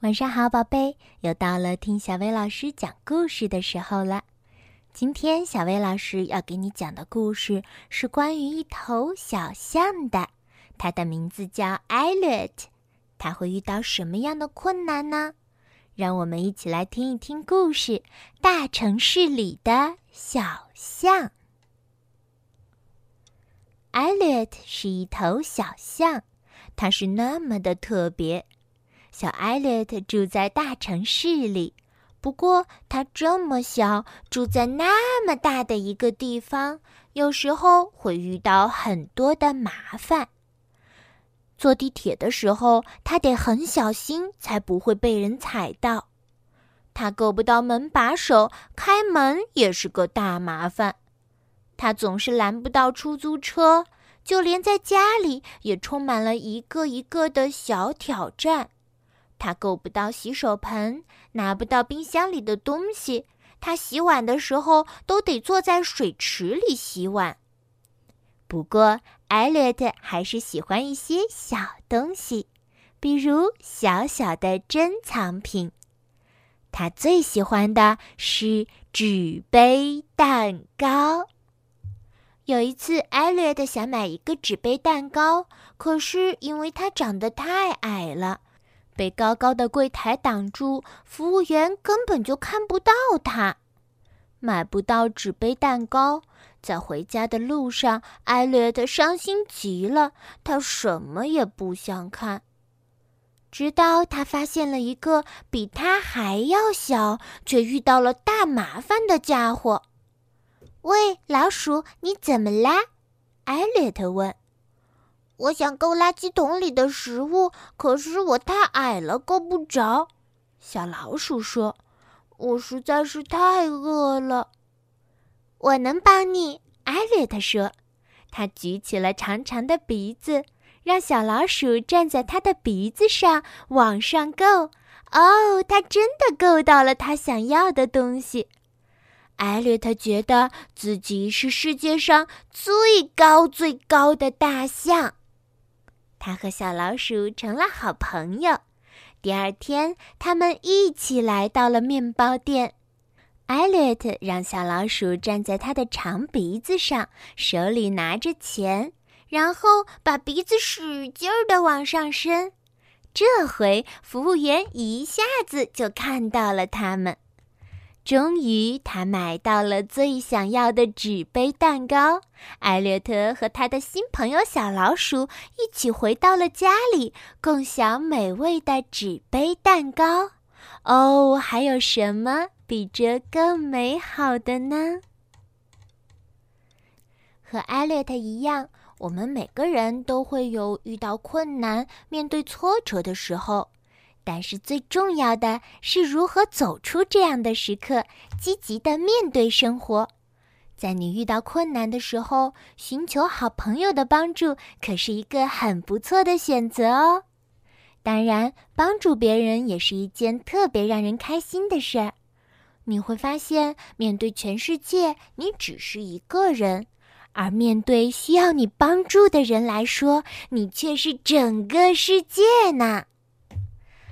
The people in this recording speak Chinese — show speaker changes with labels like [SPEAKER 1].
[SPEAKER 1] 晚上好，宝贝，又到了听小薇老师讲故事的时候了。今天小薇老师要给你讲的故事是关于一头小象的，它的名字叫艾略特。它会遇到什么样的困难呢？让我们一起来听一听故事《大城市里的小象》。艾略特是一头小象，它是那么的特别。小艾略特住在大城市里，不过他这么小，住在那么大的一个地方，有时候会遇到很多的麻烦。坐地铁的时候，他得很小心，才不会被人踩到。他够不到门把手，开门也是个大麻烦。他总是拦不到出租车，就连在家里也充满了一个一个的小挑战。他够不到洗手盆，拿不到冰箱里的东西。他洗碗的时候都得坐在水池里洗碗。不过，艾略特还是喜欢一些小东西，比如小小的珍藏品。他最喜欢的是纸杯蛋糕。有一次，艾略特想买一个纸杯蛋糕，可是因为他长得太矮了。被高高的柜台挡住，服务员根本就看不到他，买不到纸杯蛋糕。在回家的路上，艾略特伤心极了，他什么也不想看。直到他发现了一个比他还要小，却遇到了大麻烦的家伙。“喂，老鼠，你怎么啦？”艾略特问。我想够垃圾桶里的食物，可是我太矮了，够不着。小老鼠说：“我实在是太饿了。”我能帮你，艾略特说。他举起了长长的鼻子，让小老鼠站在他的鼻子上往上够。哦，他真的够到了他想要的东西。艾略特觉得自己是世界上最高最高的大象。他和小老鼠成了好朋友。第二天，他们一起来到了面包店。艾略特让小老鼠站在他的长鼻子上，手里拿着钱，然后把鼻子使劲儿地往上伸。这回，服务员一下子就看到了他们。终于，他买到了最想要的纸杯蛋糕。艾略特和他的新朋友小老鼠一起回到了家里，共享美味的纸杯蛋糕。哦，还有什么比这更美好的呢？和艾略特一样，我们每个人都会有遇到困难、面对挫折的时候。但是最重要的是如何走出这样的时刻，积极的面对生活。在你遇到困难的时候，寻求好朋友的帮助可是一个很不错的选择哦。当然，帮助别人也是一件特别让人开心的事儿。你会发现，面对全世界，你只是一个人；而面对需要你帮助的人来说，你却是整个世界呢。